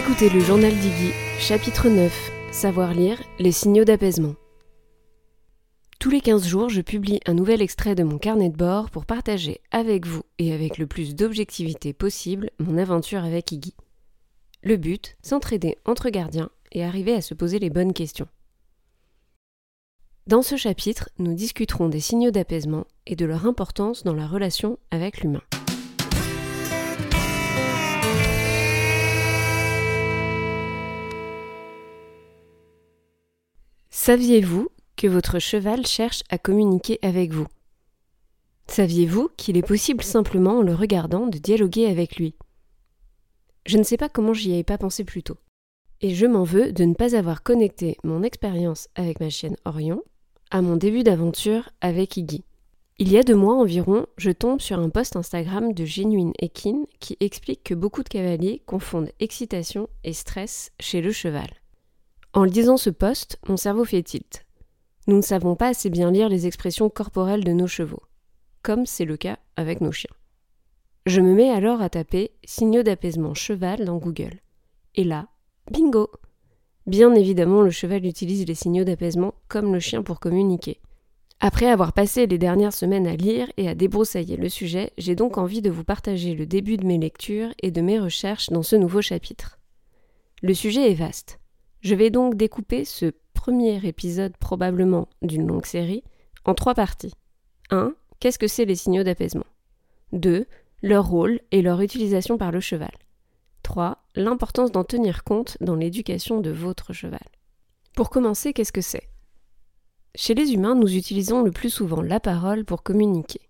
Écoutez le journal d'Iggy, chapitre 9, Savoir lire, les signaux d'apaisement. Tous les 15 jours, je publie un nouvel extrait de mon carnet de bord pour partager avec vous et avec le plus d'objectivité possible mon aventure avec Iggy. Le but, s'entraider entre gardiens et arriver à se poser les bonnes questions. Dans ce chapitre, nous discuterons des signaux d'apaisement et de leur importance dans la relation avec l'humain. Saviez-vous que votre cheval cherche à communiquer avec vous? Saviez-vous qu'il est possible simplement en le regardant de dialoguer avec lui? Je ne sais pas comment j'y avais pas pensé plus tôt. Et je m'en veux de ne pas avoir connecté mon expérience avec ma chienne Orion à mon début d'aventure avec Iggy. Il y a deux mois environ, je tombe sur un post Instagram de Genuine Ekin qui explique que beaucoup de cavaliers confondent excitation et stress chez le cheval. En lisant ce poste, mon cerveau fait tilt. Nous ne savons pas assez bien lire les expressions corporelles de nos chevaux, comme c'est le cas avec nos chiens. Je me mets alors à taper signaux d'apaisement cheval dans Google. Et là, bingo Bien évidemment, le cheval utilise les signaux d'apaisement comme le chien pour communiquer. Après avoir passé les dernières semaines à lire et à débroussailler le sujet, j'ai donc envie de vous partager le début de mes lectures et de mes recherches dans ce nouveau chapitre. Le sujet est vaste. Je vais donc découper ce premier épisode probablement d'une longue série en trois parties. 1. Qu'est-ce que c'est les signaux d'apaisement? 2. Leur rôle et leur utilisation par le cheval. 3. L'importance d'en tenir compte dans l'éducation de votre cheval. Pour commencer, qu'est-ce que c'est? Chez les humains, nous utilisons le plus souvent la parole pour communiquer.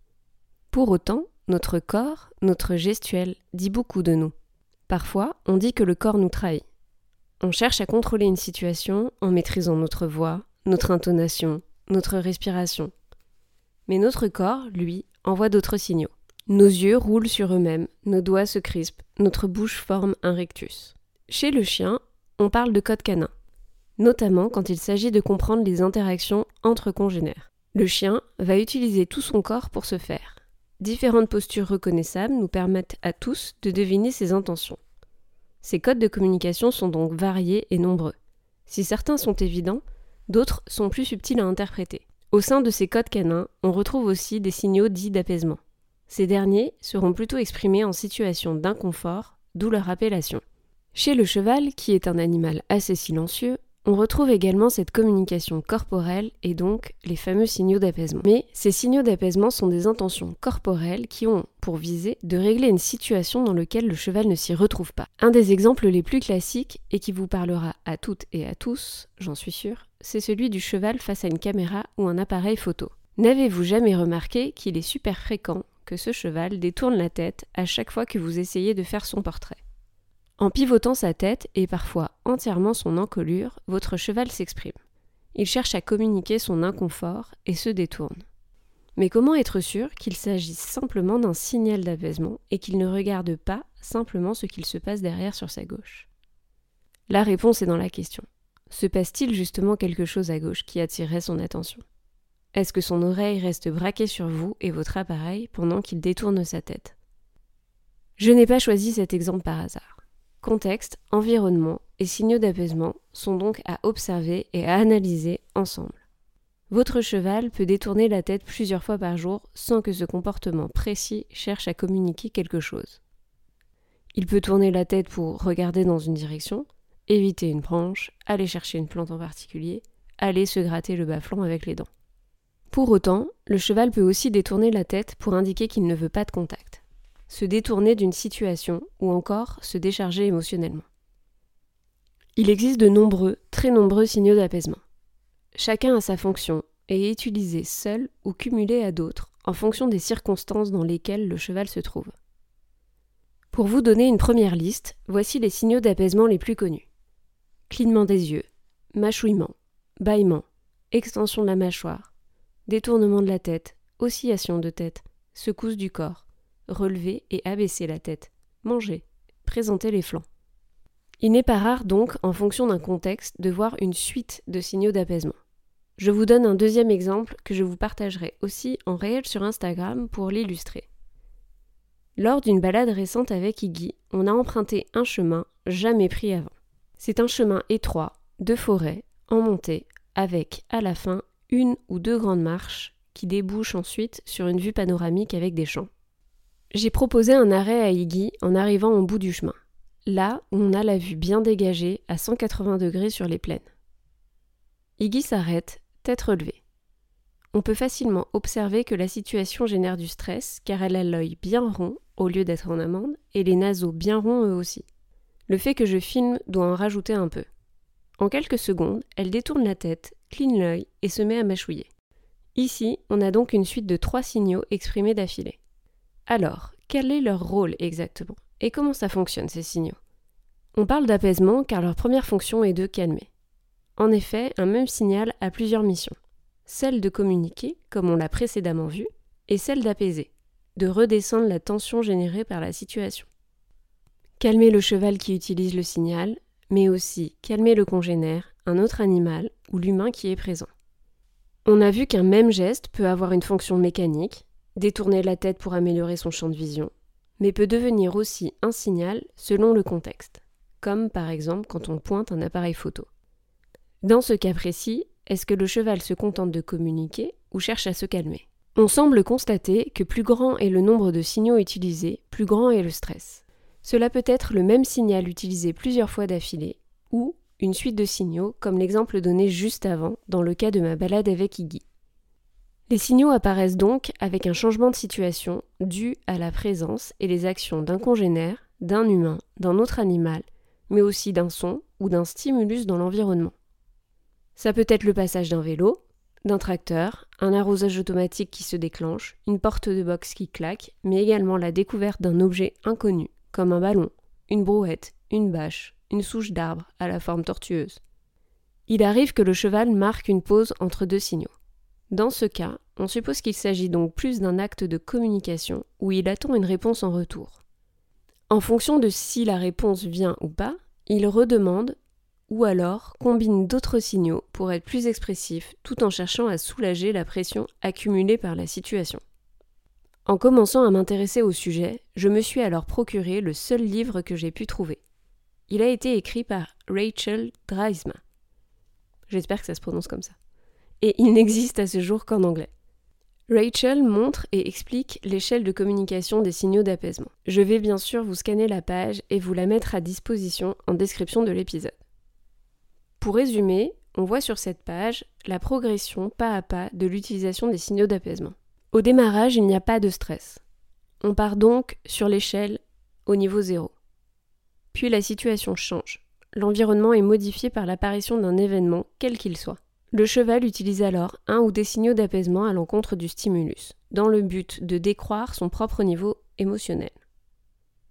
Pour autant, notre corps, notre gestuel, dit beaucoup de nous. Parfois, on dit que le corps nous trahit. On cherche à contrôler une situation en maîtrisant notre voix, notre intonation, notre respiration. Mais notre corps, lui, envoie d'autres signaux. Nos yeux roulent sur eux-mêmes, nos doigts se crispent, notre bouche forme un rectus. Chez le chien, on parle de code canin, notamment quand il s'agit de comprendre les interactions entre congénères. Le chien va utiliser tout son corps pour ce faire. Différentes postures reconnaissables nous permettent à tous de deviner ses intentions. Ces codes de communication sont donc variés et nombreux. Si certains sont évidents, d'autres sont plus subtils à interpréter. Au sein de ces codes canins, on retrouve aussi des signaux dits d'apaisement. Ces derniers seront plutôt exprimés en situation d'inconfort, d'où leur appellation. Chez le cheval, qui est un animal assez silencieux, on retrouve également cette communication corporelle et donc les fameux signaux d'apaisement. Mais ces signaux d'apaisement sont des intentions corporelles qui ont pour viser de régler une situation dans laquelle le cheval ne s'y retrouve pas. Un des exemples les plus classiques et qui vous parlera à toutes et à tous, j'en suis sûre, c'est celui du cheval face à une caméra ou un appareil photo. N'avez-vous jamais remarqué qu'il est super fréquent que ce cheval détourne la tête à chaque fois que vous essayez de faire son portrait? En pivotant sa tête et parfois entièrement son encolure, votre cheval s'exprime. Il cherche à communiquer son inconfort et se détourne. Mais comment être sûr qu'il s'agisse simplement d'un signal d'apaisement et qu'il ne regarde pas simplement ce qu'il se passe derrière sur sa gauche? La réponse est dans la question. Se passe-t-il justement quelque chose à gauche qui attirerait son attention? Est-ce que son oreille reste braquée sur vous et votre appareil pendant qu'il détourne sa tête? Je n'ai pas choisi cet exemple par hasard. Contexte, environnement et signaux d'apaisement sont donc à observer et à analyser ensemble. Votre cheval peut détourner la tête plusieurs fois par jour sans que ce comportement précis cherche à communiquer quelque chose. Il peut tourner la tête pour regarder dans une direction, éviter une branche, aller chercher une plante en particulier, aller se gratter le bas-flanc avec les dents. Pour autant, le cheval peut aussi détourner la tête pour indiquer qu'il ne veut pas de contact se détourner d'une situation ou encore se décharger émotionnellement. Il existe de nombreux, très nombreux signaux d'apaisement. Chacun a sa fonction et est utilisé seul ou cumulé à d'autres en fonction des circonstances dans lesquelles le cheval se trouve. Pour vous donner une première liste, voici les signaux d'apaisement les plus connus. Clignement des yeux, mâchouillement, bâillement, extension de la mâchoire, détournement de la tête, oscillation de tête, secousse du corps, relever et abaisser la tête, manger, présenter les flancs. Il n'est pas rare donc, en fonction d'un contexte, de voir une suite de signaux d'apaisement. Je vous donne un deuxième exemple que je vous partagerai aussi en réel sur Instagram pour l'illustrer. Lors d'une balade récente avec Iggy, on a emprunté un chemin jamais pris avant. C'est un chemin étroit, de forêt, en montée, avec, à la fin, une ou deux grandes marches qui débouchent ensuite sur une vue panoramique avec des champs. J'ai proposé un arrêt à Iggy en arrivant au bout du chemin, là où on a la vue bien dégagée à 180 degrés sur les plaines. Iggy s'arrête, tête relevée. On peut facilement observer que la situation génère du stress car elle a l'œil bien rond au lieu d'être en amande et les naseaux bien ronds eux aussi. Le fait que je filme doit en rajouter un peu. En quelques secondes, elle détourne la tête, cligne l'œil et se met à mâchouiller. Ici, on a donc une suite de trois signaux exprimés d'affilée. Alors, quel est leur rôle exactement Et comment ça fonctionne ces signaux? On parle d'apaisement car leur première fonction est de calmer. En effet, un même signal a plusieurs missions. Celle de communiquer, comme on l'a précédemment vu, et celle d'apaiser, de redescendre la tension générée par la situation. Calmer le cheval qui utilise le signal, mais aussi calmer le congénère, un autre animal ou l'humain qui est présent. On a vu qu'un même geste peut avoir une fonction mécanique, détourner la tête pour améliorer son champ de vision, mais peut devenir aussi un signal selon le contexte, comme par exemple quand on pointe un appareil photo. Dans ce cas précis, est-ce que le cheval se contente de communiquer ou cherche à se calmer? On semble constater que plus grand est le nombre de signaux utilisés, plus grand est le stress. Cela peut être le même signal utilisé plusieurs fois d'affilée, ou une suite de signaux, comme l'exemple donné juste avant, dans le cas de ma balade avec Iggy. Les signaux apparaissent donc avec un changement de situation dû à la présence et les actions d'un congénère, d'un humain, d'un autre animal, mais aussi d'un son ou d'un stimulus dans l'environnement. Ça peut être le passage d'un vélo, d'un tracteur, un arrosage automatique qui se déclenche, une porte de box qui claque, mais également la découverte d'un objet inconnu, comme un ballon, une brouette, une bâche, une souche d'arbre à la forme tortueuse. Il arrive que le cheval marque une pause entre deux signaux. Dans ce cas, on suppose qu'il s'agit donc plus d'un acte de communication où il attend une réponse en retour. En fonction de si la réponse vient ou pas, il redemande ou alors combine d'autres signaux pour être plus expressif tout en cherchant à soulager la pression accumulée par la situation. En commençant à m'intéresser au sujet, je me suis alors procuré le seul livre que j'ai pu trouver. Il a été écrit par Rachel Dreisma. J'espère que ça se prononce comme ça. Et il n'existe à ce jour qu'en anglais. Rachel montre et explique l'échelle de communication des signaux d'apaisement. Je vais bien sûr vous scanner la page et vous la mettre à disposition en description de l'épisode. Pour résumer, on voit sur cette page la progression pas à pas de l'utilisation des signaux d'apaisement. Au démarrage, il n'y a pas de stress. On part donc sur l'échelle au niveau zéro. Puis la situation change. L'environnement est modifié par l'apparition d'un événement, quel qu'il soit. Le cheval utilise alors un ou des signaux d'apaisement à l'encontre du stimulus, dans le but de décroître son propre niveau émotionnel.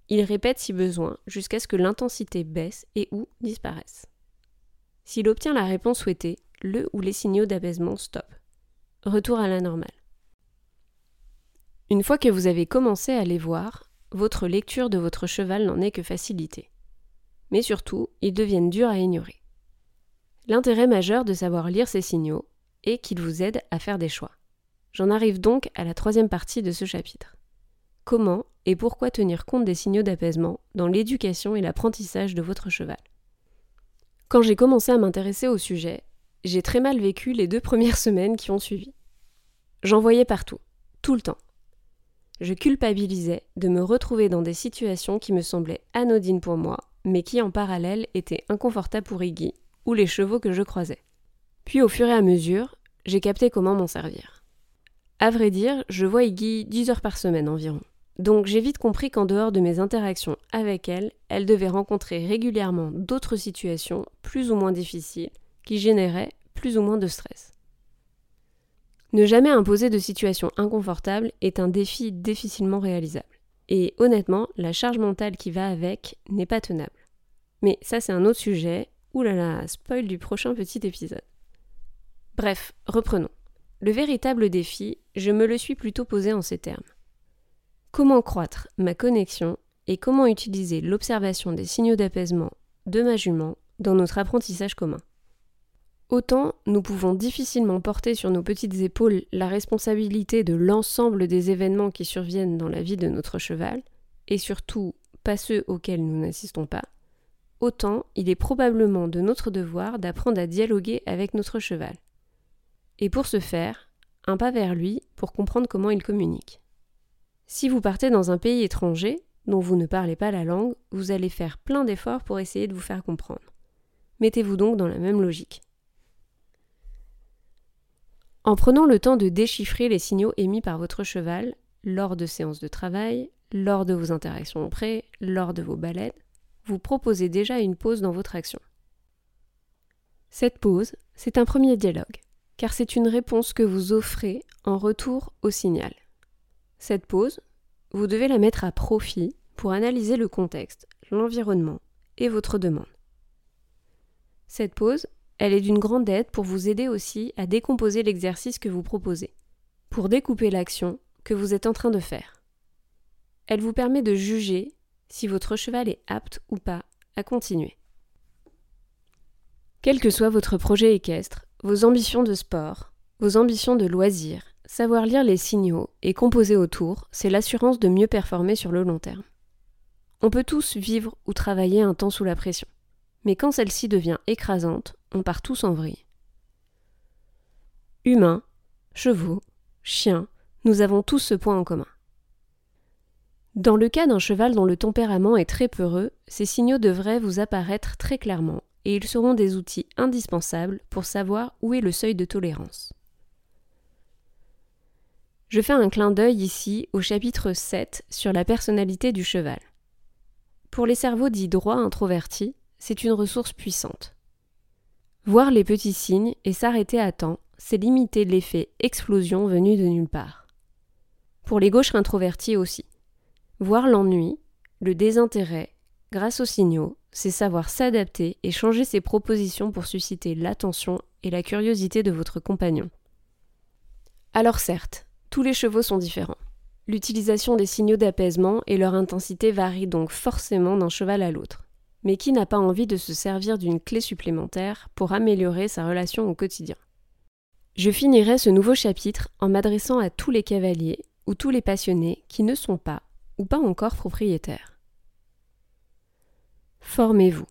Il répète si besoin jusqu'à ce que l'intensité baisse et ou disparaisse. S'il obtient la réponse souhaitée, le ou les signaux d'apaisement stoppent. Retour à la normale. Une fois que vous avez commencé à les voir, votre lecture de votre cheval n'en est que facilitée. Mais surtout, ils deviennent durs à ignorer. L'intérêt majeur de savoir lire ces signaux est qu'ils vous aident à faire des choix. J'en arrive donc à la troisième partie de ce chapitre. Comment et pourquoi tenir compte des signaux d'apaisement dans l'éducation et l'apprentissage de votre cheval? Quand j'ai commencé à m'intéresser au sujet, j'ai très mal vécu les deux premières semaines qui ont suivi. J'en voyais partout, tout le temps je culpabilisais de me retrouver dans des situations qui me semblaient anodines pour moi, mais qui en parallèle étaient inconfortables pour Iggy les chevaux que je croisais. Puis au fur et à mesure, j'ai capté comment m'en servir. À vrai dire, je vois Iggy 10 heures par semaine environ. Donc j'ai vite compris qu'en dehors de mes interactions avec elle, elle devait rencontrer régulièrement d'autres situations plus ou moins difficiles qui généraient plus ou moins de stress. Ne jamais imposer de situation inconfortable est un défi difficilement réalisable. Et honnêtement, la charge mentale qui va avec n'est pas tenable. Mais ça c'est un autre sujet. Ouh là là, spoil du prochain petit épisode. Bref, reprenons. Le véritable défi, je me le suis plutôt posé en ces termes. Comment croître ma connexion et comment utiliser l'observation des signaux d'apaisement de ma jument dans notre apprentissage commun? Autant nous pouvons difficilement porter sur nos petites épaules la responsabilité de l'ensemble des événements qui surviennent dans la vie de notre cheval, et surtout pas ceux auxquels nous n'assistons pas, autant il est probablement de notre devoir d'apprendre à dialoguer avec notre cheval. Et pour ce faire, un pas vers lui pour comprendre comment il communique. Si vous partez dans un pays étranger, dont vous ne parlez pas la langue, vous allez faire plein d'efforts pour essayer de vous faire comprendre. Mettez-vous donc dans la même logique. En prenant le temps de déchiffrer les signaux émis par votre cheval lors de séances de travail, lors de vos interactions en pré, lors de vos balades, vous proposez déjà une pause dans votre action. Cette pause, c'est un premier dialogue, car c'est une réponse que vous offrez en retour au signal. Cette pause, vous devez la mettre à profit pour analyser le contexte, l'environnement et votre demande. Cette pause, elle est d'une grande aide pour vous aider aussi à décomposer l'exercice que vous proposez, pour découper l'action que vous êtes en train de faire. Elle vous permet de juger si votre cheval est apte ou pas à continuer. Quel que soit votre projet équestre, vos ambitions de sport, vos ambitions de loisirs, savoir lire les signaux et composer autour, c'est l'assurance de mieux performer sur le long terme. On peut tous vivre ou travailler un temps sous la pression, mais quand celle-ci devient écrasante, on part tous en vrille. Humains, chevaux, chiens, nous avons tous ce point en commun. Dans le cas d'un cheval dont le tempérament est très peureux, ces signaux devraient vous apparaître très clairement, et ils seront des outils indispensables pour savoir où est le seuil de tolérance. Je fais un clin d'œil ici au chapitre 7 sur la personnalité du cheval. Pour les cerveaux dits droits introvertis, c'est une ressource puissante. Voir les petits signes et s'arrêter à temps, c'est limiter l'effet explosion venu de nulle part. Pour les gauches introvertis aussi. Voir l'ennui, le désintérêt, grâce aux signaux, c'est savoir s'adapter et changer ses propositions pour susciter l'attention et la curiosité de votre compagnon. Alors certes, tous les chevaux sont différents. L'utilisation des signaux d'apaisement et leur intensité varient donc forcément d'un cheval à l'autre mais qui n'a pas envie de se servir d'une clé supplémentaire pour améliorer sa relation au quotidien? Je finirai ce nouveau chapitre en m'adressant à tous les cavaliers ou tous les passionnés qui ne sont pas ou pas encore propriétaires. Formez-vous.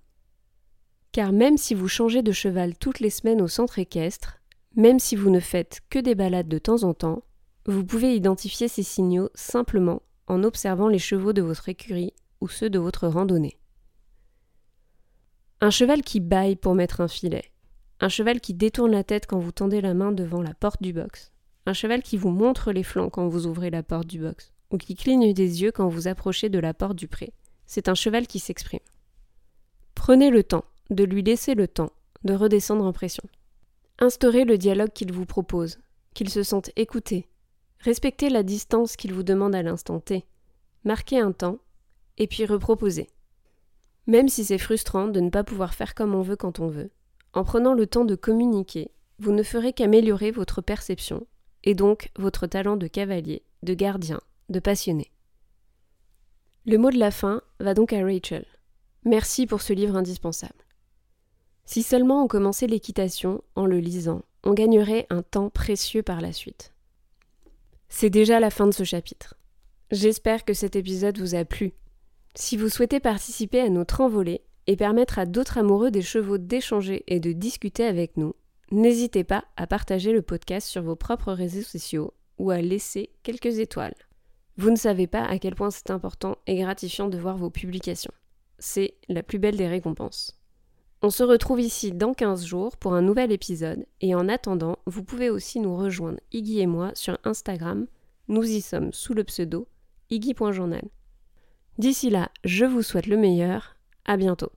Car même si vous changez de cheval toutes les semaines au centre équestre, même si vous ne faites que des balades de temps en temps, vous pouvez identifier ces signaux simplement en observant les chevaux de votre écurie ou ceux de votre randonnée. Un cheval qui baille pour mettre un filet. Un cheval qui détourne la tête quand vous tendez la main devant la porte du box. Un cheval qui vous montre les flancs quand vous ouvrez la porte du box. Ou qui cligne des yeux quand vous approchez de la porte du pré. C'est un cheval qui s'exprime. Prenez le temps de lui laisser le temps de redescendre en pression. Instaurez le dialogue qu'il vous propose, qu'il se sente écouté. Respectez la distance qu'il vous demande à l'instant T. Marquez un temps, et puis reproposez. Même si c'est frustrant de ne pas pouvoir faire comme on veut quand on veut, en prenant le temps de communiquer, vous ne ferez qu'améliorer votre perception, et donc votre talent de cavalier, de gardien, de passionné. Le mot de la fin va donc à Rachel. Merci pour ce livre indispensable. Si seulement on commençait l'équitation en le lisant, on gagnerait un temps précieux par la suite. C'est déjà la fin de ce chapitre. J'espère que cet épisode vous a plu si vous souhaitez participer à notre envolée et permettre à d'autres amoureux des chevaux d'échanger et de discuter avec nous, n'hésitez pas à partager le podcast sur vos propres réseaux sociaux ou à laisser quelques étoiles. Vous ne savez pas à quel point c'est important et gratifiant de voir vos publications. C'est la plus belle des récompenses. On se retrouve ici dans 15 jours pour un nouvel épisode et en attendant, vous pouvez aussi nous rejoindre Iggy et moi sur Instagram. Nous y sommes sous le pseudo iggy.journal. D'ici là, je vous souhaite le meilleur. À bientôt.